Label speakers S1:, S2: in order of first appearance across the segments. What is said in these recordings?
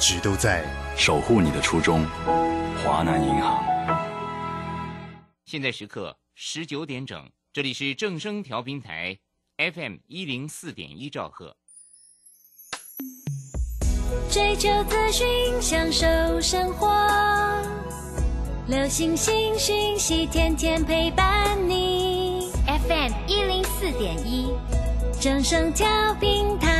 S1: 直都在。
S2: 守护你的初衷，华南银行。
S3: 现在时刻十九点整，这里是正声调频台 FM 一零四点一兆赫。
S4: 追求资讯，享受生活，流星星讯息，天天陪伴你。FM 一零四点一，正声调频台。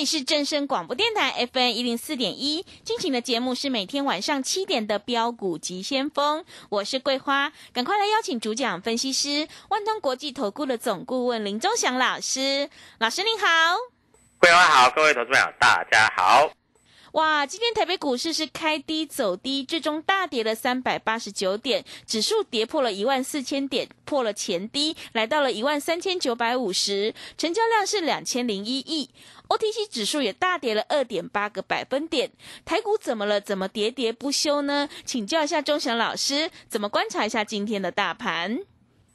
S5: 里是正声广播电台 FM 一零四点一，进行的节目是每天晚上七点的标股急先锋，我是桂花，赶快来邀请主讲分析师万通国际投顾的总顾问林忠祥老师，老师您好。
S6: 桂花好，各位投资朋友大家好。
S5: 哇，今天台北股市是开低走低，最终大跌了三百八十九点，指数跌破了一万四千点，破了前低，来到了一万三千九百五十，成交量是两千零一亿。OTC 指数也大跌了二点八个百分点，台股怎么了？怎么喋喋不休呢？请教一下钟祥老师，怎么观察一下今天的大盘？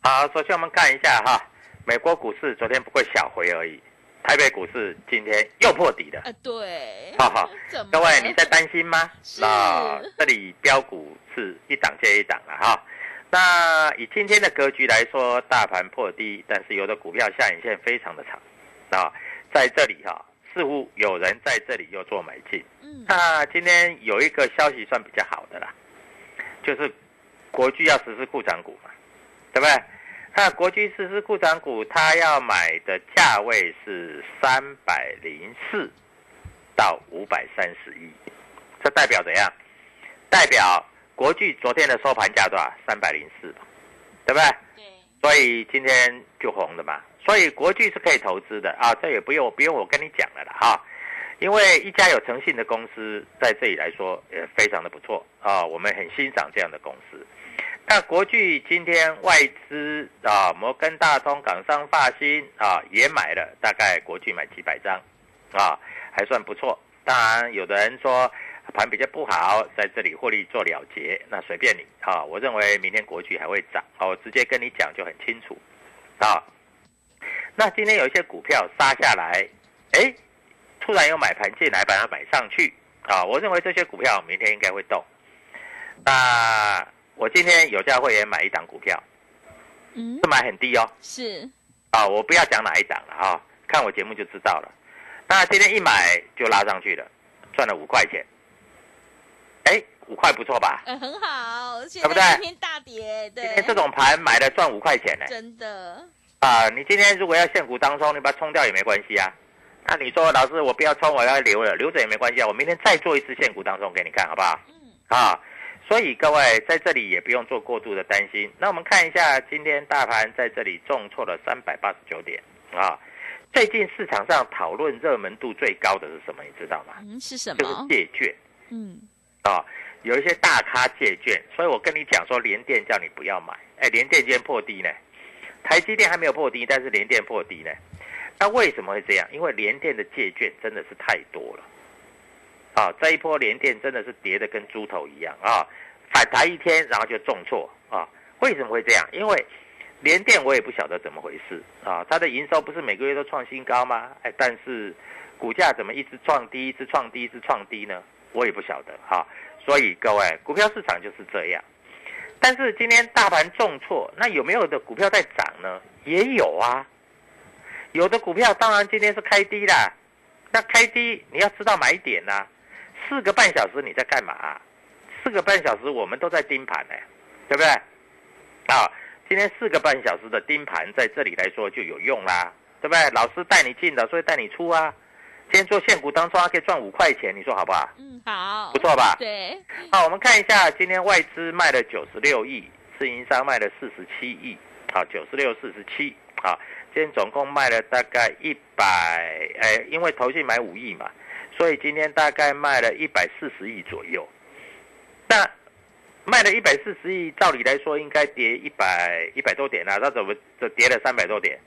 S6: 好，首先我们看一下哈，美国股市昨天不过小回而已，台北股市今天又破底了。
S5: 啊，对，
S6: 哈哈，各位你在担心吗？
S5: 是
S6: 那这里标股是一档接一档了哈。那以今天的格局来说，大盘破低，但是有的股票下影线非常的长啊，在这里哈，似乎有人在这里又做买进。
S5: 嗯，
S6: 那今天有一个消息算比较好的啦，就是国巨要实施库藏股嘛，对不对？那国巨实施库藏股，它要买的价位是三百零四到五百三十一，这代表怎样？代表国巨昨天的收盘价多少？三百零四，对不对？
S5: 对，
S6: 所以今天就红了嘛。所以国巨是可以投资的啊，这也不用不用我跟你讲了啦哈。因为一家有诚信的公司在这里来说也非常的不错啊，我们很欣赏这样的公司。那国巨今天外资啊，摩根大通、港商、发新啊也买了，大概国巨买几百张啊，还算不错。当然，有的人说盘比较不好，在这里获利做了结，那随便你啊。我认为明天国巨还会涨啊，我直接跟你讲就很清楚啊。那今天有一些股票杀下来，哎，突然有买盘进来把它买上去啊，我认为这些股票明天应该会动。那我今天有家会员买一档股票，
S5: 嗯
S6: 是，买很低哦，
S5: 是，
S6: 啊，我不要讲哪一档了哈、看我节目就知道了。那今天一买就拉上去了，赚了五块钱，哎，五块不错吧？
S5: 呃，很好，现
S6: 对不对
S5: 今天大跌，对
S6: 今，天这种盘买了赚五块钱呢。
S5: 真的，
S6: 啊，你今天如果要现股当中，你把它冲掉也没关系啊。那你说老师我不要冲，我要留了，留着也没关系啊。我明天再做一次现股当中给你看，好不好？
S5: 嗯，
S6: 啊，所以各位在这里也不用做过度的担心。那我们看一下今天大盘在这里重挫了三百八十九点啊。最近市场上讨论热门度最高的是什么？你知道吗？
S5: 嗯，是什么
S6: 就是？借券
S5: 嗯，
S6: 啊，有一些大咖借券，所以我跟你讲说，联电叫你不要买。哎，联电今天破低呢，台积电还没有破低，但是联电破低呢。那为什么会这样？因为联电的借券真的是太多了。啊，这一波联电真的是跌得跟猪头一样啊，反弹一天然后就重挫啊。为什么会这样？因为联电我也不晓得怎么回事啊，它的营收不是每个月都创新高吗？哎，但是股价怎么一直创低，一直创低，一直创低呢？我也不晓得哈。所以各位，股票市场就是这样。但是今天大盘重挫，那有没有的股票在涨呢？也有啊。有的股票当然今天是开低的，那开低你要知道买点呐、四个半小时你在干嘛、四个半小时我们都在盯盘呢，对不对？啊，今天四个半小时的盯盘在这里来说就有用啦，对不对？老师带你进的，所以带你出啊。今天做现股当中还可以赚五块钱，你说好不好？
S5: 嗯，好
S6: 不，错吧？
S5: 对，
S6: 好，我们看一下，今天外资卖了九十六亿，自营商卖了四十七亿，好，九十六四十七，好，今天总共卖了大概一百，哎，因为投信买五亿嘛，所以今天大概卖了一百四十亿左右。那卖了一百四十亿，照理来说应该跌一百一百多点啊，那怎么就跌了三百多点？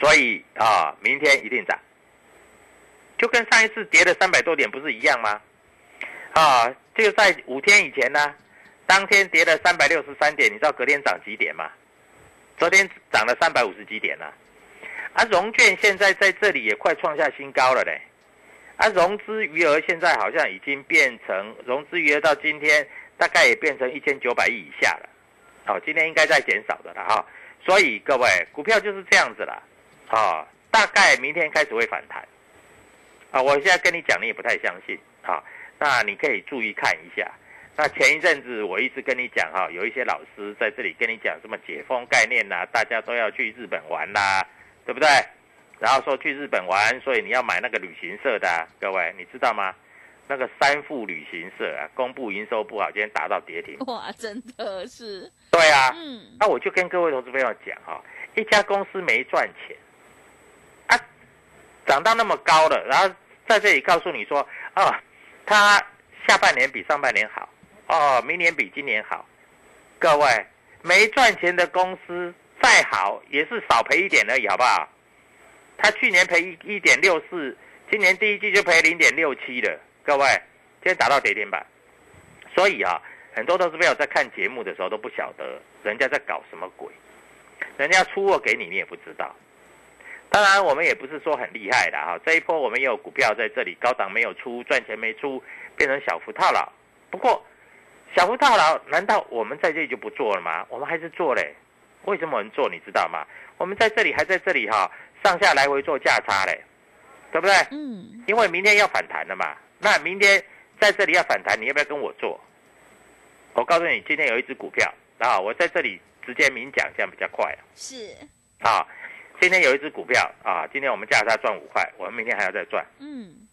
S6: 所以啊，明天一定涨，就跟上一次跌了三百多点不是一样吗？啊，就在五天以前呢，当天跌了三百六十三点，你知道隔天涨几点吗？昨天涨了三百五十几点呢、啊。融券现在在这里也快创下新高了嘞。啊，融资余额现在好像已经变成融资余额到今天大概也变成一千九百亿以下了。好、今天应该在减少的了哈。所以各位，股票就是这样子了。啊，大概明天开始会反弹。啊，我现在跟你讲，你也不太相信啊。那你可以注意看一下。那前一阵子我一直跟你讲哈、有一些老师在这里跟你讲什么解封概念呐、大家都要去日本玩啦，对不对？然后说去日本玩，所以你要买那个旅行社的、啊，各位你知道吗？那个三富旅行社啊，公布营收不好，今天达到跌停。
S5: 哇，真的是，
S6: 对啊，
S5: 嗯，
S6: 那我就跟各位投资朋友讲哈、一家公司没赚钱，啊，涨到那么高了，然后在这里告诉你说，哦，它下半年比上半年好，哦，明年比今年好，各位没赚钱的公司再好也是少赔一点而已，好不好？他去年赔一一点六四，今年第一季就赔零点六七了，各位，今天达到跌停板，所以啊，很多投资朋友在看节目的时候都不晓得人家在搞什么鬼，人家出货给你，你也不知道。当然，我们也不是说很厉害的哈，这一波我们也有股票在这里高档没有出，赚钱没出，变成小幅套牢。不过，小幅套牢，难道我们在这里就不做了吗？我们还是做嘞。为什么我们做？你知道吗？我们在这里还在这里哈，上下来回做价差嘞，对不对？
S5: 嗯，
S6: 因为明天要反弹了嘛。那明天在这里要反弹，你要不要跟我做？我告诉你，今天有一只股票啊，我在这里直接明讲，这样比较快
S5: 是，
S6: 啊。今天有一只股票啊，今天我们价差赚五块，我们明天还要再赚。
S5: 嗯，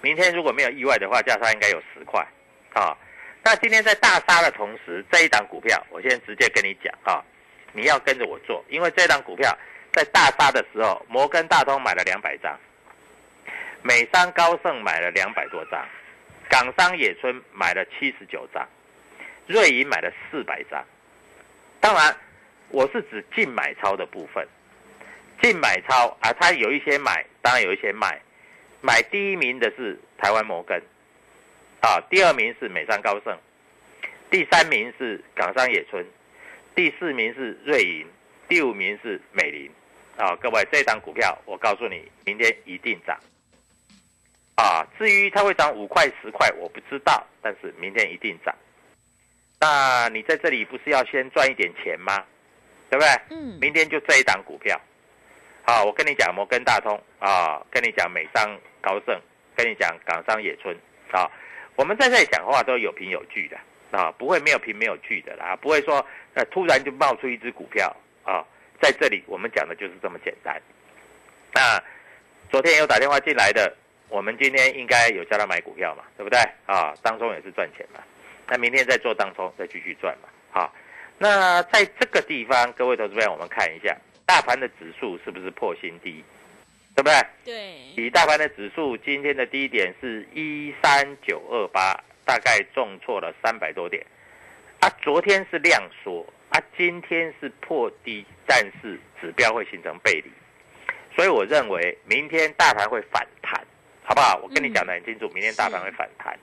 S6: 明天如果没有意外的话，价差应该有十块啊。那今天在大杀的同时，这一档股票，我先直接跟你讲啊，你要跟着我做，因为这档股票在大杀的时候，摩根大通买了两百张，美商高盛买了两百多张，港商野村买了七十九张，瑞银买了四百张。当然，我是指净买超的部分，净买超啊，它有一些买，当然有一些卖。买第一名的是台湾摩根，啊，第二名是美商高盛，第三名是港商野村，第四名是瑞银，第五名是美林，啊，各位这档股票我告诉你，明天一定涨，啊，至于它会涨五块十块我不知道，但是明天一定涨。那你在这里不是要先赚一点钱吗？对不对？
S5: 嗯，
S6: 明天就这一档股票，啊，我跟你讲摩根大通啊，跟你讲美商高盛，跟你讲港商野村啊，我们在这里讲话都有凭有据的啊，不会没有凭没有据的啦，不会说呃突然就冒出一只股票啊，在这里我们讲的就是这么简单。那昨天有打电话进来的，我们今天应该有叫他买股票嘛，对不对啊？当中也是赚钱嘛，那明天再做当中再继续赚嘛，好。那在这个地方，各位投资者，我们看一下大盘的指数是不是破新低，对不对？
S5: 对，
S6: 以大盘的指数今天的低点是一三九二八，大概重挫了三百多点。啊，昨天是量缩，啊，今天是破低，但是指标会形成背离，所以我认为明天大盘会反弹，好不好？我跟你讲的很清楚，明天大盘会反弹。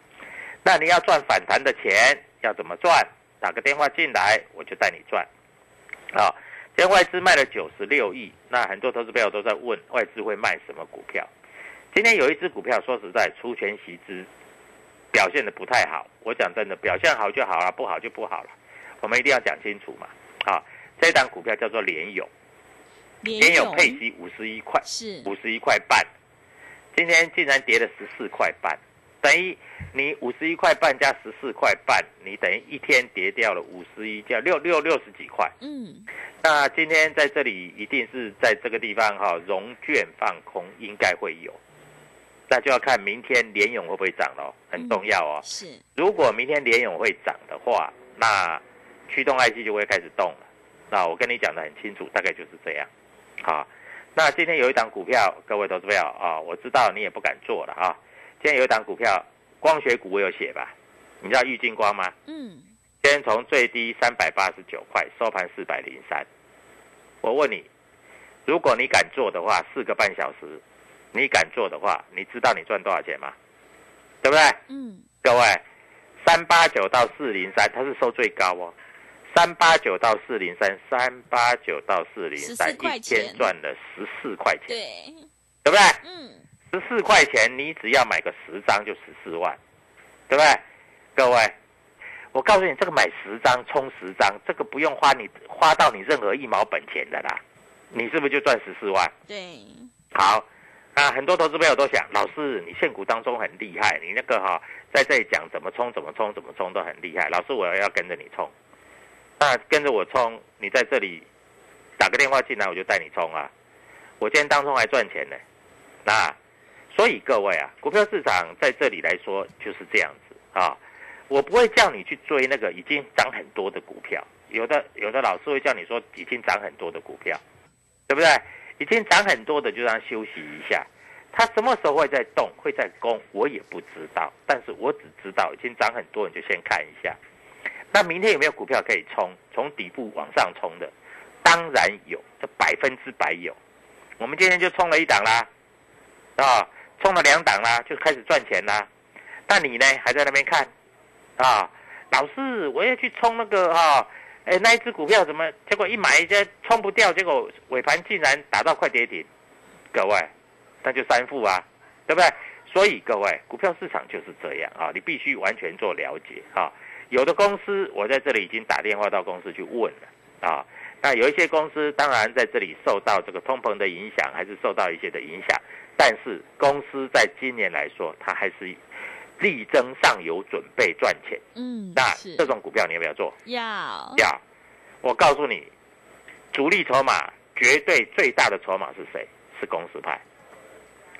S6: 那你要赚反弹的钱，要怎么赚？打个电话进来，我就带你赚。啊，今天外资卖了九十六亿，那很多投资朋友都在问外资会卖什么股票。今天有一只股票，说实在，出权息资表现的不太好。我讲真的，表现好就好了，不好就不好了。我们一定要讲清楚嘛。啊，这档股票叫做联勇，联勇配息五十一块，
S5: 是
S6: 五十一块半，今天竟然跌了十四块半，等于你五十一块半加十四块半，你等于一天跌掉了五十一，叫六六六十几块。
S5: 嗯，
S6: 那今天在这里一定是在这个地方哈，融券放空应该会有，那就要看明天联勇会不会涨喽，很重要哦。
S5: 是
S6: 如果明天联勇会涨的话，那驱动 IC 就会开始动了。那我跟你讲的很清楚，大概就是这样。好，那今天有一档股票，各位投资朋友啊，我知道你也不敢做了啊。今天有一档股票，光学股我有写吧？你知道玉金光吗？
S5: 嗯，
S6: 今天从最低三百八十九块收盘四百零三。我问你，如果你敢做的话，四个半小时，你敢做的话，你知道你赚多少钱吗？对不对？
S5: 嗯，
S6: 各位，三八九到四零三，它是收最高哦。三八九到四零三，三八九到四零三，一天赚了十四块钱，
S5: 对，
S6: 对不对？
S5: 嗯，
S6: 十四块钱，你只要买个十张就十四万，对不对？各位，我告诉你，这个买十张充十张，这个不用花你花到你任何一毛本钱的啦，你是不是就赚十四万？
S5: 对，
S6: 好，啊，很多投资朋友都想，老师你现股当中很厉害，你那个哈、在这里讲怎么冲怎么冲怎么冲都很厉害，老师我要跟着你冲，那跟着我冲，你在这里打个电话进来我就带你冲啊，我今天当中还赚钱呢，那所以各位啊，股票市场在这里来说就是这样子啊，我不会叫你去追那个已经涨很多的股票，有的有的老师会叫你说已经涨很多的股票，对不对？已经涨很多的就让它休息一下，它什么时候会在动，会在攻，我也不知道。但是我只知道已经涨很多，你就先看一下。那明天有没有股票可以冲，从底部往上冲的？当然有，这百分之百有。我们今天就冲了一档啦，啊，冲了两档啦，就开始赚钱啦。那你呢，还在那边看啊？老师，我要去冲那个哈、哎，那一只股票怎么？结果一买一下冲不掉，结果尾盘竟然打到快跌停，各位，那就三副啊，对不对？所以各位，股票市场就是这样啊，你必须完全做了解啊。有的公司，我在这里已经打电话到公司去问了啊。那有一些公司，当然在这里受到这个通膨的影响，还是受到一些的影响。但是公司在今年来说，它还是力争上游，准备赚钱。
S5: 嗯，
S6: 那这种股票你要不要做？
S5: 要
S6: 要，我告诉你，主力筹码绝对最大的筹码是谁？是公司派，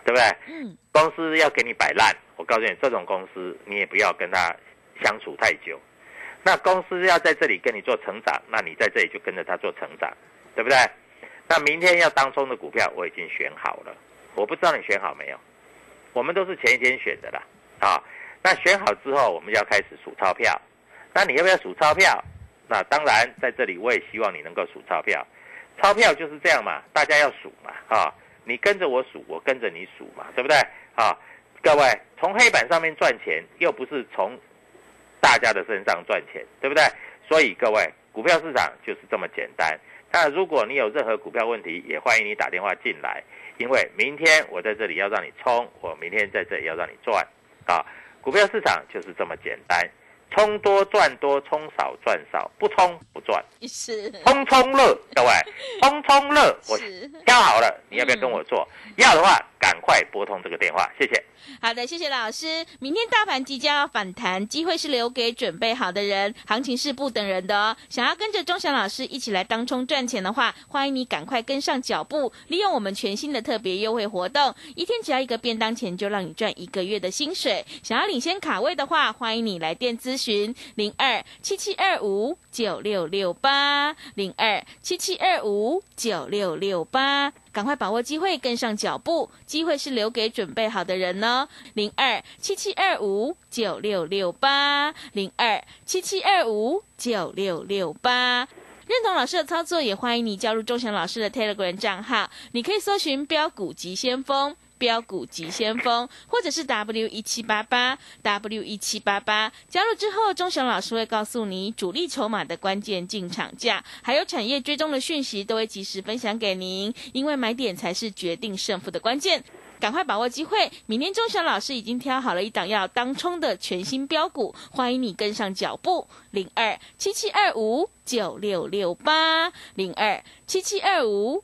S6: 对不对？
S5: 嗯，
S6: 公司要给你摆烂，我告诉你，这种公司你也不要跟他相处太久。那公司要在这里跟你做成长，那你在这里就跟着他做成长，对不对？那明天要当中的股票我已经选好了，我不知道你选好没有？我们都是前一天选的啦，啊，那选好之后我们要开始数钞票，那你要不要数钞票？那当然，在这里我也希望你能够数钞票，钞票就是这样嘛，大家要数嘛，啊，你跟着我数，我跟着你数嘛，对不对？啊，各位从黑板上面赚钱，又不是从大家的身上赚钱，对不对？所以各位，股票市场就是这么简单。那如果你有任何股票问题，也欢迎你打电话进来，因为明天我在这里要让你冲，我明天在这里要让你赚，啊，股票市场就是这么简单，冲多赚多，冲少赚少，不冲不赚，
S5: 是
S6: 冲冲乐，各位，冲冲乐，我
S5: 是
S6: 挑好了，你要不要跟我做？要的话，赶快拨通这个电话，谢谢。
S5: 好的，谢谢老师。明天大盘即将要反弹，机会是留给准备好的人，行情是不等人的哦。想要跟着钟祥老师一起来当冲赚钱的话，欢迎你赶快跟上脚步，利用我们全新的特别优惠活动，一天只要一个便当钱，就让你赚一个月的薪水。想要领先卡位的话，欢迎你来电咨询零二七七二五九六六八零二七七二五九六六八。赶快把握机会，跟上脚步，机会是留给准备好的人哦。零二七七二五九六六八，零二七七二五九六六八。认同老师的操作，也欢迎你加入钟祥老师的 Telegram 账号，你可以搜寻“标股急先锋”。标股急先锋，或者是 W 一七八八 W 一七八八，加入之后，钟祥老师会告诉你主力筹码的关键进场价，还有产业追踪的讯息，都会及时分享给您。因为买点才是决定胜负的关键。赶快把握机会。明天钟祥老师已经挑好了一档要当冲的全新标股，欢迎你跟上脚步。零二七七二五九六六八，零二七七二五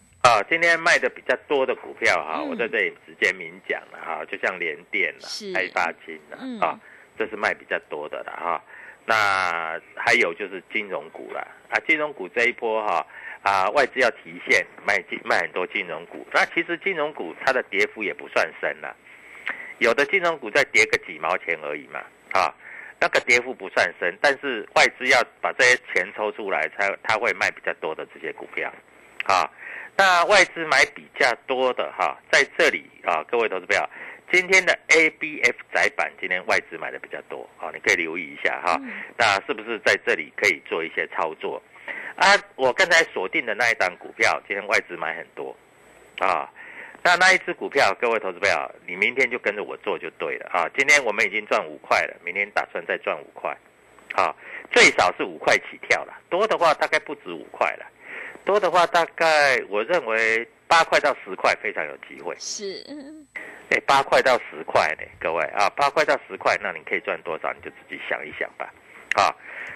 S6: 啊，今天卖的比较多的股票哈，
S5: 嗯
S6: 我在这里直接明讲了哈，就像联电啦
S5: 是、
S6: 爱发金啦
S5: 嗯
S6: 啊，这是卖比较多的了哈。那还有就是金融股了，啊，金融股这一波哈啊，外资要提现卖金卖很多金融股，那其实金融股它的跌幅也不算深啦，有的金融股再跌个几毛钱而已嘛啊。那个跌幅不算深，但是外资要把这些钱抽出来，才他会卖比较多的这些股票，啊，那外资买比较多的哈，在这里啊，各位投资朋友，今天的 ABF 窄板今天外资买的比较多啊，你可以留意一下哈。那是不是在这里可以做一些操作啊？我刚才锁定的那一档股票，今天外资买很多啊。那那一只股票，各位投资朋友，你明天就跟着我做就对了啊！今天我们已经赚五块了，明天打算再赚五块，啊，最少是五块起跳了，多的话大概不止五块了，多的话大概我认为八块到十块非常有机会。
S5: 是，
S6: 哎，八块到十块呢，各位啊，八块到十块，那你可以赚多少？你就自己想一想吧。啊，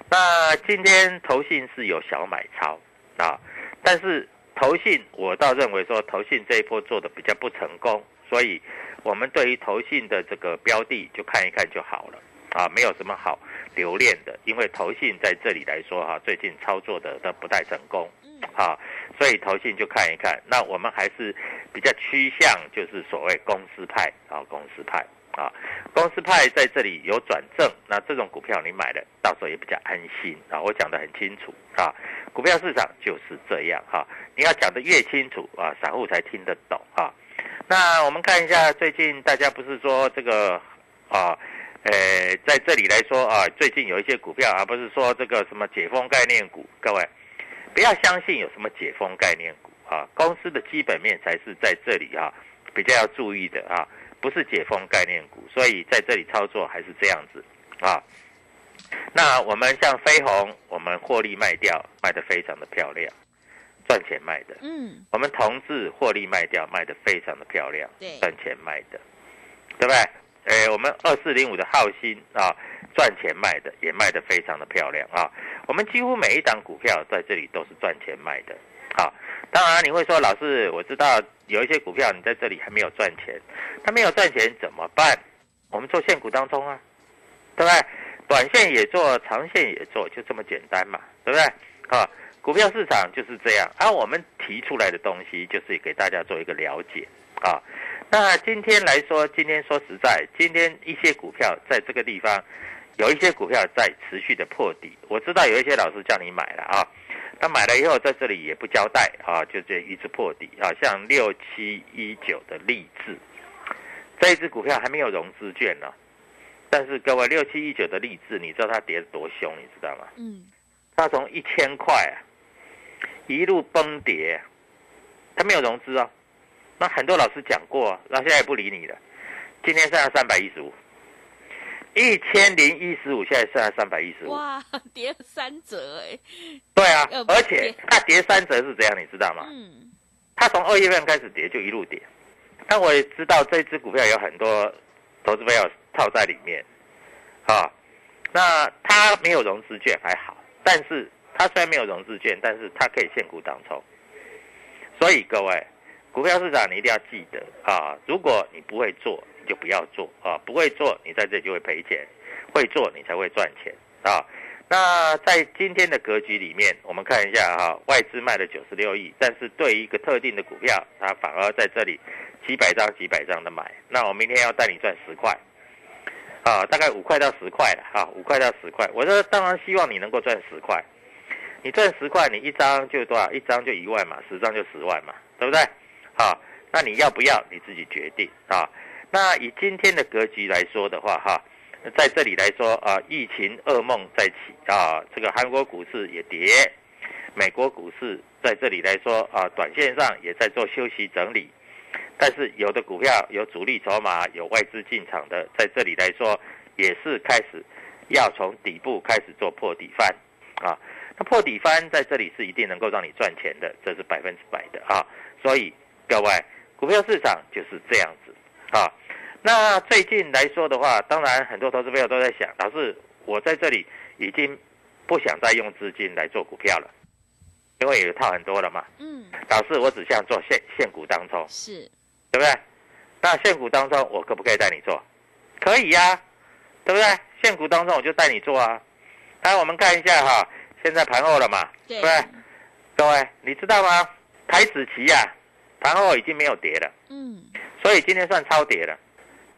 S6: 那今天投信是有小买超啊，但是投信我倒认为说投信这一波做的比较不成功，所以我们对于投信的这个标的就看一看就好了啊，没有什么好留恋的，因为投信在这里来说哈、最近操作的都不太成功。好，所以投信就看一看。那我们还是比较趋向就是所谓公司派啊，公司派啊，公司派在这里有转正，那这种股票你买了，到时候也比较安心啊。我讲得很清楚啊，股票市场就是这样哈、你要讲得越清楚啊，散户才听得懂啊。那我们看一下最近大家不是说这个啊。呃，在这里来说啊，最近有一些股票啊，不是说这个什么解封概念股，各位不要相信有什么解封概念股啊，公司的基本面才是在这里啊比较要注意的啊，不是解封概念股，所以在这里操作还是这样子啊。那我们像飞鸿，我们获利卖掉，卖得非常的漂亮，赚钱卖的。
S5: 嗯，
S6: 我们同志获利卖掉，卖得非常的漂亮，
S5: 对
S6: 赚钱卖的，对不对？诶，我们二四零五的浩鑫啊，赚钱卖的也卖得非常的漂亮啊。我们几乎每一档股票在这里都是赚钱卖的啊。当然你会说，老师，我知道有一些股票你在这里还没有赚钱，它没有赚钱怎么办？我们做现股当中啊，对不对？短线也做，长线也做，就这么简单嘛，对不对？啊，股票市场就是这样。而、我们提出来的东西，就是给大家做一个了解啊。那今天来说，今天说实在，今天一些股票在这个地方，有一些股票在持续的破底。我知道有一些老师叫你买了啊，他买了以后在这里也不交代啊，就这一直破底啊，像六七一九的励志，这一只股票还没有融资券呢、但是各位六七一九的励志，你知道它跌得多凶，你知道吗？
S5: 嗯，
S6: 它从一千块啊，一路崩跌，它没有融资哦。那很多老师讲过啊，那现在也不理你了。今天剩下三百一十五，一千零一十五，现在剩下三百一十五。
S5: 哇，跌了三折哎，
S6: 对啊
S5: 呃，
S6: 而且
S5: 跌
S6: 它跌三折是怎样，你知道吗？
S5: 嗯，
S6: 它从二月份开始跌，就一路跌。但我也知道这只股票有很多投资朋友套在里面，啊，那它没有融资券还好，但是它虽然没有融资券，但是它可以现股当冲。所以各位，股票市场你一定要记得啊，如果你不会做，你就不要做啊，不会做你在这里就会赔钱，会做你才会赚钱啊。那在今天的格局里面，我们看一下哈，外资卖了九十六亿，但是对于一个特定的股票，它反而在这里几百张几百张的买。那我明天要带你赚十块，啊，大概五块到十块了哈，五块到十块。我说当然希望你能够赚十块，你赚十块，你一张就多少？一张就一万嘛，十张就十万嘛，对不对？好，那你要不要你自己决定啊？那以今天的格局来说的话，哈。在这里来说啊，疫情噩梦再起啊，这个韩国股市也跌，美国股市在这里来说啊，短线上也在做休息整理，但是有的股票有主力筹码，有外资进场的，在这里来说也是开始要从底部开始做破底翻啊，那破底翻在这里是一定能够让你赚钱的，这是百分之百的啊，所以各位股票市场就是这样子啊。那最近来说的话，当然很多投资朋友都在想，老师，我在这里已经不想再用资金来做股票了，因为有套很多了嘛。嗯。老师，我只想做现现股当中，
S5: 是，
S6: 对不对？那现股当中，我可不可以带你做？可以呀，对不对？现股当中我就带你做啊。来，我们看一下哈，现在盘后了嘛，对不对？各位，你知道吗？台子期呀，盘后已经没有跌了。嗯。所以今天算超跌了。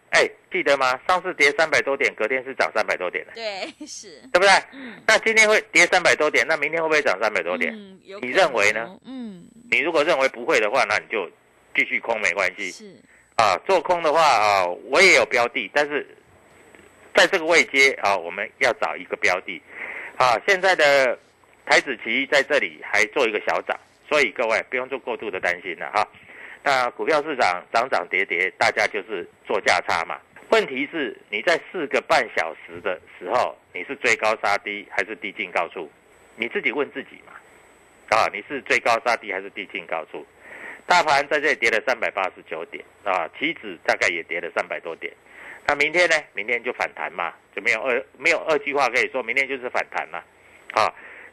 S6: 哎，记得吗？上次跌三百多点，隔天是涨三百多点的。
S5: 对，是，
S6: 对不对？嗯。那今天会跌三百多点，那明天会不会涨三百多点？嗯，你认为呢？嗯。你如果认为不会的话，那你就继续空没关系。是。啊，做空的话啊，我也有标的，但是在这个位阶啊，我们要找一个标的。啊，现在的台子期在这里还做一个小涨，所以各位不用做过度的担心了哈。那股票市场涨涨跌跌，大家就是做价差嘛。问题是你在四个半小时的时候，你是追高杀低还是低进高出？你自己问自己嘛。啊，你是追高杀低还是低进高出？大盘在这里跌了三百八十九点啊，期指大概也跌了三百多点。那明天呢？明天就反弹嘛，就没有二没有二句话可以说，明天就是反弹了。啊，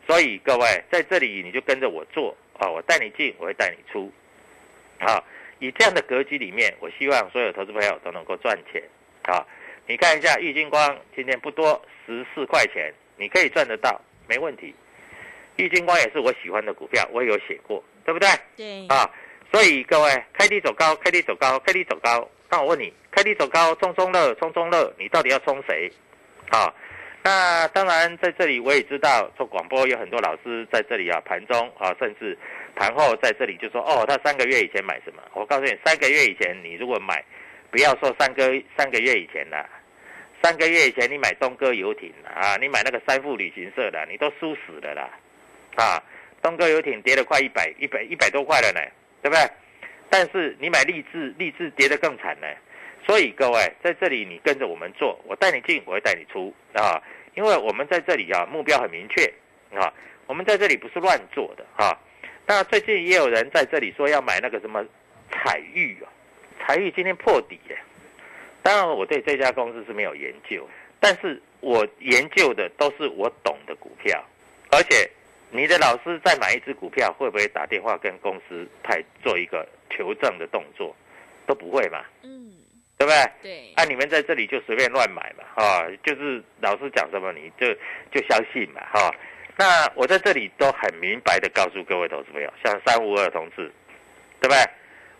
S6: 所以各位在这里你就跟着我做啊，我带你进，我会带你出。啊，以这样的格局里面，我希望所有投资朋友都能够赚钱。啊，你看一下玉金光今天不多，十四块钱，你可以赚得到，没问题。玉金光也是我喜欢的股票，我也有写过，对不对？
S5: 对。
S6: 啊，所以各位开低走高，开低走高，开低走高。那我问你，开低走高，冲冲乐，冲冲乐，你到底要冲谁？啊？那当然，在这里我也知道做广播有很多老师在这里啊，盘中啊，甚至盘后在这里就说哦，他三个月以前买什么？我告诉你，三个月以前你如果买，不要说三个三个月以前了，三个月以前你买东哥游艇啊，你买那个三富旅行社的，你都输死了啦，啊，东哥游艇跌了快一百一百一百多块了呢，对不对？但是你买励志，励志跌得更惨呢。所以各位在这里，你跟着我们做，我带你进，我会带你出啊！因为我们在这里啊，目标很明确啊，我们在这里不是乱做的啊。那最近也有人在这里说要买那个什么彩玉啊，彩玉今天破底耶。当然我对这家公司是没有研究，但是我研究的都是我懂的股票，而且你的老师在买一只股票，会不会打电话跟公司派做一个求证的动作？都不会嘛。嗯。对不对？
S5: 对，
S6: 啊，你们在这里就随便乱买嘛，哈，就是老师讲什么你就就相信嘛，哈。那我在这里都很明白的告诉各位投资朋友，像三五二同志，对不对？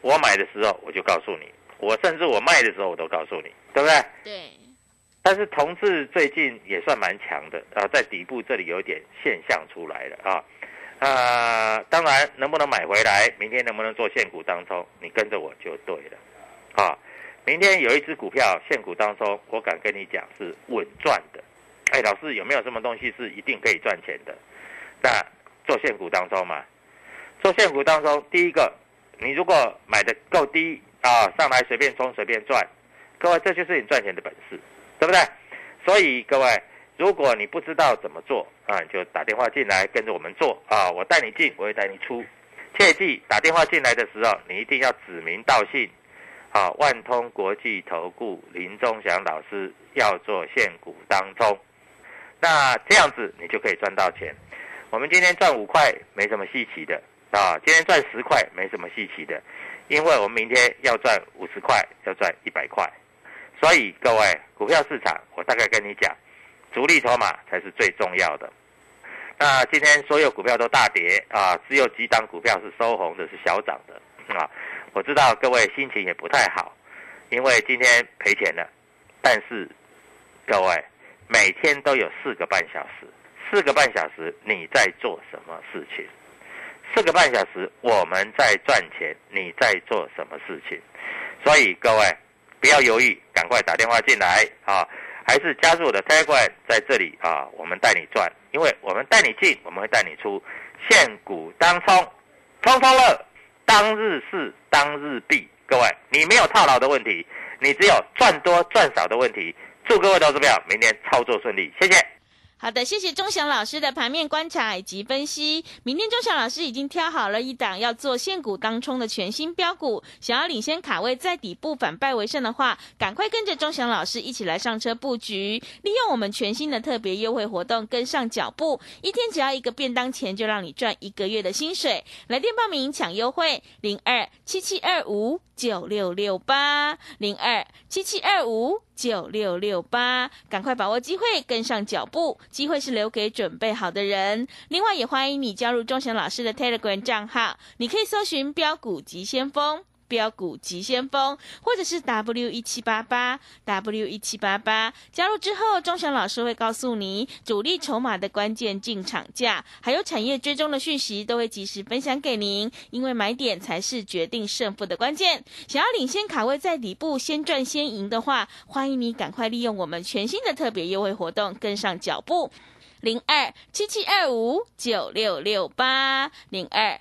S6: 我买的时候我就告诉你，我甚至我卖的时候我都告诉你，对不对？
S5: 对。
S6: 但是同志最近也算蛮强的啊，在底部这里有点现象出来了啊。啊，当然能不能买回来，明天能不能做现股当中，你跟着我就对了，啊。明天有一只股票现股当中，我敢跟你讲是稳赚的。哎，老师有没有什么东西是一定可以赚钱的？那做现股当中嘛，做现股当中，第一个，你如果买的够低啊，上来随便冲随便赚，各位这就是你赚钱的本事，对不对？所以各位，如果你不知道怎么做啊，你就打电话进来跟着我们做啊，我带你进，我会带你出。切记打电话进来的时候，你一定要指名道姓。好，万通国际投顾林忠祥老师要做现股当中，那这样子你就可以赚到钱。我们今天赚五块没什么稀奇的啊，今天赚十块没什么稀奇的，因为我们明天要赚五十块，要赚一百块。所以各位股票市场，我大概跟你讲，主力筹码才是最重要的。那今天所有股票都大跌啊，只有几档股票是收红的，是小涨的啊。我知道各位心情也不太好，因为今天赔钱了。但是各位每天都有四个半小时，四个半小时你在做什么事情？四个半小时我们在赚钱，你在做什么事情？所以各位不要犹豫，赶快打电话进来啊！还是加入我的 t a g 在这里啊，我们带你赚，因为我们带你进，我们会带你出，现股当冲，冲冲乐，当日是当日币。各位，你没有套牢的问题，你只有赚多赚少的问题。祝各位投资朋友明天操作顺利，谢谢。
S5: 好的，谢谢钟祥老师的盘面观察以及分析。明天钟祥老师已经挑好了一档要做现股当冲的全新标股，想要领先卡位在底部反败为胜的话，赶快跟着钟祥老师一起来上车布局，利用我们全新的特别优惠活动跟上脚步，一天只要一个便当钱就让你赚一个月的薪水。来电报名抢优惠零二七七二五九六六八零二七七二五。九六六八，赶快把握机会，跟上脚步。机会是留给准备好的人。另外，也欢迎你加入钟祥老师的 Telegram 账号，你可以搜寻“标股急先锋”。标股急先锋，或者是 W 一七八八 W 一七八八，加入之后，钟祥老师会告诉你主力筹码的关键进场价，还有产业追踪的讯息，都会及时分享给您。因为买点才是决定胜负的关键。想要领先卡位在底部，先赚先赢的话，欢迎你赶快利用我们全新的特别优惠活动，跟上脚步。零二七七二五九六六八零二。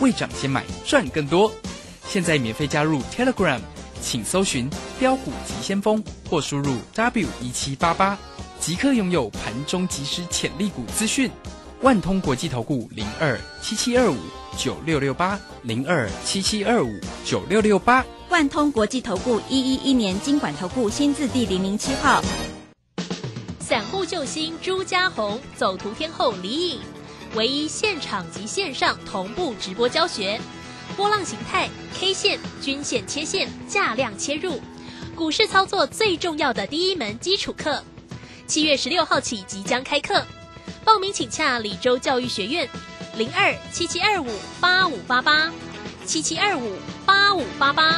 S1: 未涨先买赚更多。现在免费加入 Telegram，请搜寻标股急先锋或输入 W 一七八八，即刻拥有盘中即时潜力股资讯。万通国际投顾零二七七二五九六六八零二七七二五九六六八。
S7: 万通国际投顾一一一年经管投顾新字第零零七号。
S8: 散户救星朱家红，走图天后李颖。唯一现场及线上同步直播教学，波浪形态、K 线、均线切线、价量切入，股市操作最重要的第一门基础课。七月十六号起即将开课，报名请洽李州教育学院，零二七七二五八五八八，七七二五八五八八。